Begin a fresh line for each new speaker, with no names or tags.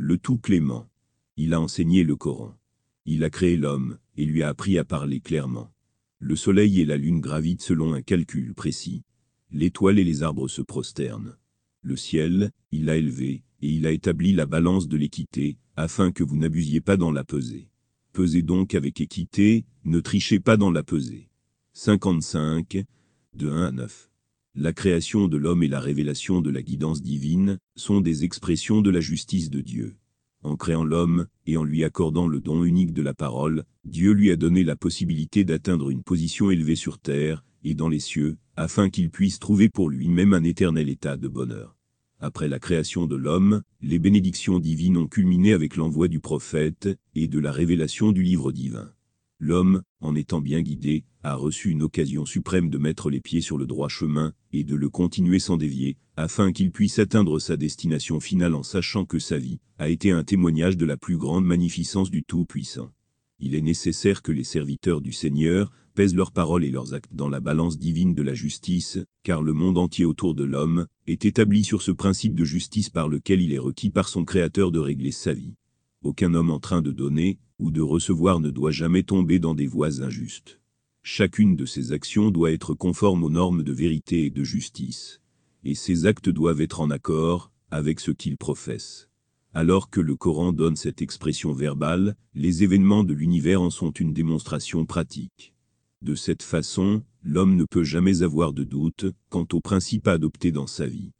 le tout clément. Il a enseigné le Coran. Il a créé l'homme, et lui a appris à parler clairement. Le soleil et la lune gravitent selon un calcul précis. L'étoile et les arbres se prosternent. Le ciel, il l'a élevé, et il a établi la balance de l'équité, afin que vous n'abusiez pas dans la pesée. Pesez donc avec équité, ne trichez pas dans la pesée. 55, de 1 à 9. La création de l'homme et la révélation de la guidance divine sont des expressions de la justice de Dieu. En créant l'homme, et en lui accordant le don unique de la parole, Dieu lui a donné la possibilité d'atteindre une position élevée sur terre, et dans les cieux, afin qu'il puisse trouver pour lui-même un éternel état de bonheur. Après la création de l'homme, les bénédictions divines ont culminé avec l'envoi du prophète, et de la révélation du livre divin. L'homme, en étant bien guidé, a reçu une occasion suprême de mettre les pieds sur le droit chemin, et de le continuer sans dévier, afin qu'il puisse atteindre sa destination finale en sachant que sa vie a été un témoignage de la plus grande magnificence du Tout-Puissant. Il est nécessaire que les serviteurs du Seigneur pèsent leurs paroles et leurs actes dans la balance divine de la justice, car le monde entier autour de l'homme est établi sur ce principe de justice par lequel il est requis par son Créateur de régler sa vie. Aucun homme en train de donner ou de recevoir ne doit jamais tomber dans des voies injustes. Chacune de ses actions doit être conforme aux normes de vérité et de justice, et ses actes doivent être en accord avec ce qu'il professe. Alors que le Coran donne cette expression verbale, les événements de l'univers en sont une démonstration pratique. De cette façon, l'homme ne peut jamais avoir de doute quant au principe adopté dans sa vie.